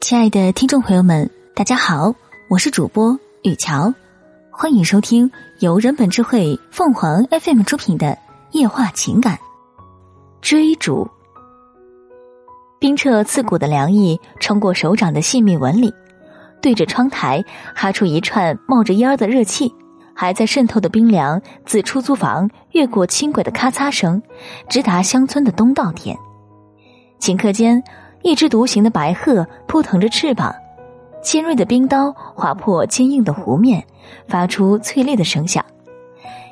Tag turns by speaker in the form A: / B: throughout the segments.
A: 亲爱的听众朋友们，大家好，我是主播雨乔，欢迎收听由人本智慧凤凰 FM 出品的《夜话情感》。追逐，冰彻刺骨的凉意冲过手掌的细密纹理，对着窗台哈出一串冒着烟儿的热气，还在渗透的冰凉自出租房越过轻轨的咔嚓声，直达乡村的东稻田。顷刻间。一只独行的白鹤扑腾着翅膀，尖锐的冰刀划破坚硬的湖面，发出脆裂的声响。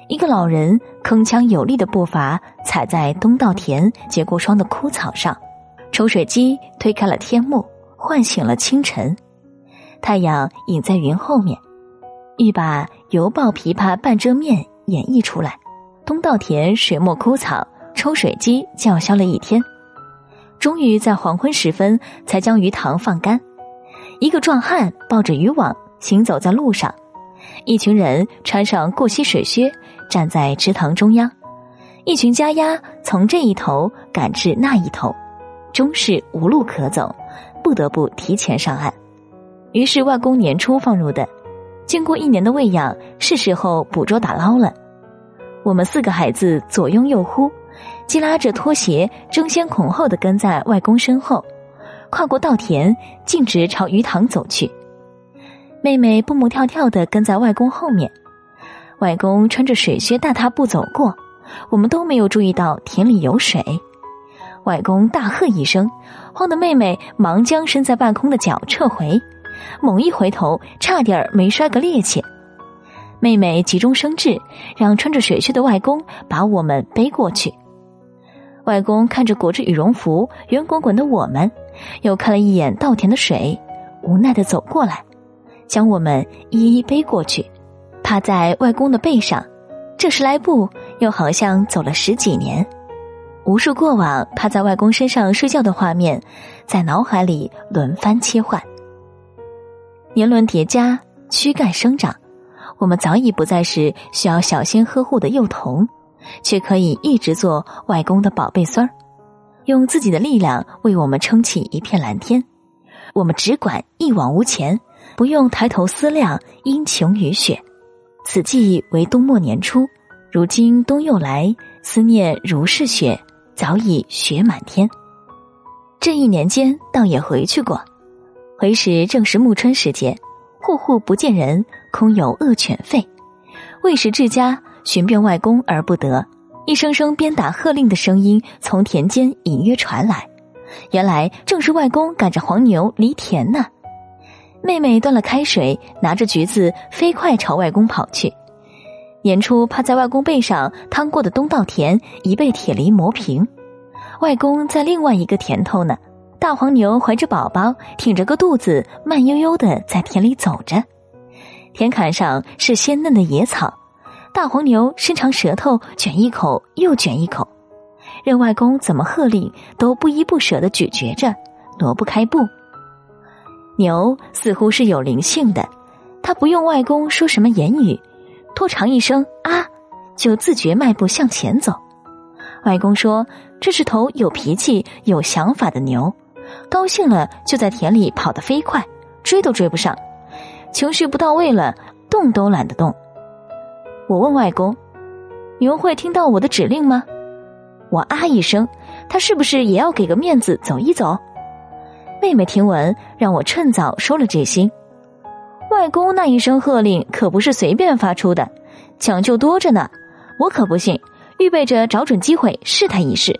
A: 一个老人铿锵有力的步伐踩在东稻田结过霜的枯草上，抽水机推开了天幕，唤醒了清晨。太阳隐在云后面，欲把犹抱琵琶半遮面演绎出来。东稻田水墨枯草，抽水机叫嚣了一天。终于在黄昏时分才将鱼塘放干。一个壮汉抱着渔网行走在路上，一群人穿上过膝水靴站在池塘中央，一群家鸭从这一头赶至那一头，终是无路可走，不得不提前上岸。于是外公年初放入的，经过一年的喂养，是时候捕捉打捞了。我们四个孩子左拥右呼。既拉着拖鞋，争先恐后的跟在外公身后，跨过稻田，径直朝鱼塘走去。妹妹蹦蹦跳跳的跟在外公后面。外公穿着水靴，大踏步走过，我们都没有注意到田里有水。外公大喝一声，慌得妹妹忙将身在半空的脚撤回，猛一回头，差点没摔个趔趄。妹妹急中生智，让穿着水靴的外公把我们背过去。外公看着裹着羽绒服、圆滚滚的我们，又看了一眼稻田的水，无奈的走过来，将我们一一背过去，趴在外公的背上。这十来步，又好像走了十几年。无数过往趴在外公身上睡觉的画面，在脑海里轮番切换。年轮叠加，躯干生长，我们早已不再是需要小心呵护的幼童。却可以一直做外公的宝贝孙儿，用自己的力量为我们撑起一片蓝天。我们只管一往无前，不用抬头思量阴晴雨雪。此际为冬末年初，如今冬又来，思念如是雪，早已雪满天。这一年间倒也回去过，回时正是暮春时节，户户不见人，空有恶犬吠。未时至家。寻遍外公而不得，一声声鞭打喝令的声音从田间隐约传来。原来正是外公赶着黄牛犁田呢。妹妹端了开水，拿着橘子飞快朝外公跑去。年初趴在外公背上趟过的东稻田已被铁犁磨平，外公在另外一个田头呢。大黄牛怀着宝宝，挺着个肚子，慢悠悠的在田里走着。田坎上是鲜嫩的野草。大黄牛伸长舌头，卷一口又卷一口，任外公怎么喝令，都不依不舍的咀嚼着，挪不开步。牛似乎是有灵性的，它不用外公说什么言语，拖长一声啊，就自觉迈步向前走。外公说这是头有脾气、有想法的牛，高兴了就在田里跑得飞快，追都追不上；情绪不到位了，动都懒得动。我问外公：“牛会听到我的指令吗？”我啊一声，他是不是也要给个面子走一走？妹妹听闻，让我趁早收了这心。外公那一声喝令可不是随便发出的，讲究多着呢。我可不信，预备着找准机会试他一试。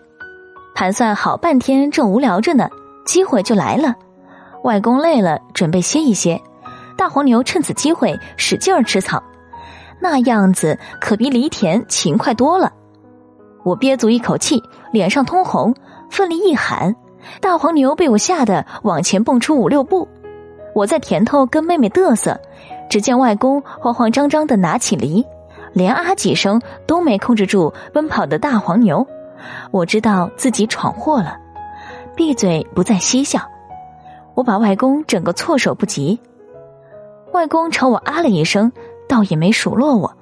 A: 盘算好半天，正无聊着呢，机会就来了。外公累了，准备歇一歇，大黄牛趁此机会使劲儿吃草。那样子可比犁田勤快多了。我憋足一口气，脸上通红，奋力一喊，大黄牛被我吓得往前蹦出五六步。我在田头跟妹妹嘚瑟，只见外公慌慌张张的拿起犁，连啊几声都没控制住奔跑的大黄牛。我知道自己闯祸了，闭嘴不再嬉笑。我把外公整个措手不及。外公朝我啊了一声。倒也没数落我。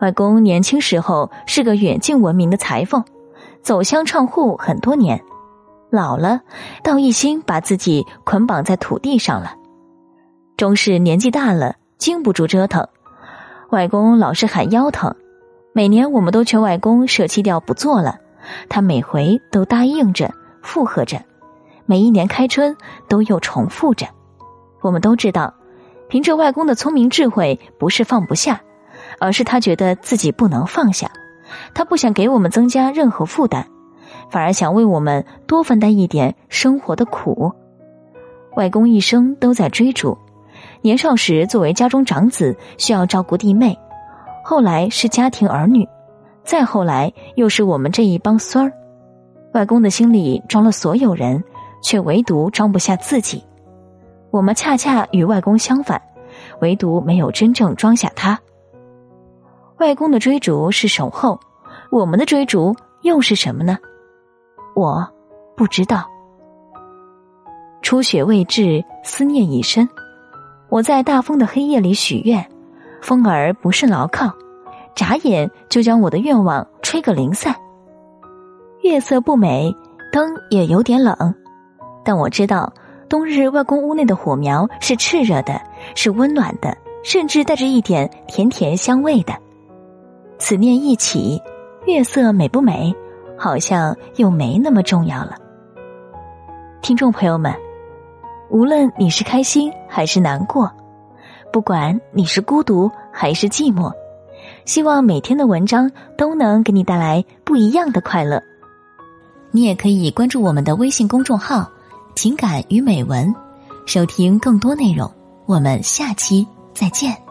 A: 外公年轻时候是个远近闻名的裁缝，走乡串户很多年。老了，倒一心把自己捆绑在土地上了。终是年纪大了，经不住折腾。外公老是喊腰疼，每年我们都劝外公舍弃掉不做了，他每回都答应着附和着。每一年开春都又重复着。我们都知道，凭着外公的聪明智慧，不是放不下，而是他觉得自己不能放下。他不想给我们增加任何负担。反而想为我们多分担一点生活的苦。外公一生都在追逐，年少时作为家中长子需要照顾弟妹，后来是家庭儿女，再后来又是我们这一帮孙儿。外公的心里装了所有人，却唯独装不下自己。我们恰恰与外公相反，唯独没有真正装下他。外公的追逐是守候，我们的追逐又是什么呢？我不知道，初雪未至，思念已深。我在大风的黑夜里许愿，风儿不甚牢靠，眨眼就将我的愿望吹个零散。月色不美，灯也有点冷，但我知道，冬日外公屋内的火苗是炽热的，是温暖的，甚至带着一点甜甜香味的。此念一起，月色美不美？好像又没那么重要了。听众朋友们，无论你是开心还是难过，不管你是孤独还是寂寞，希望每天的文章都能给你带来不一样的快乐。你也可以关注我们的微信公众号“情感与美文”，收听更多内容。我们下期再见。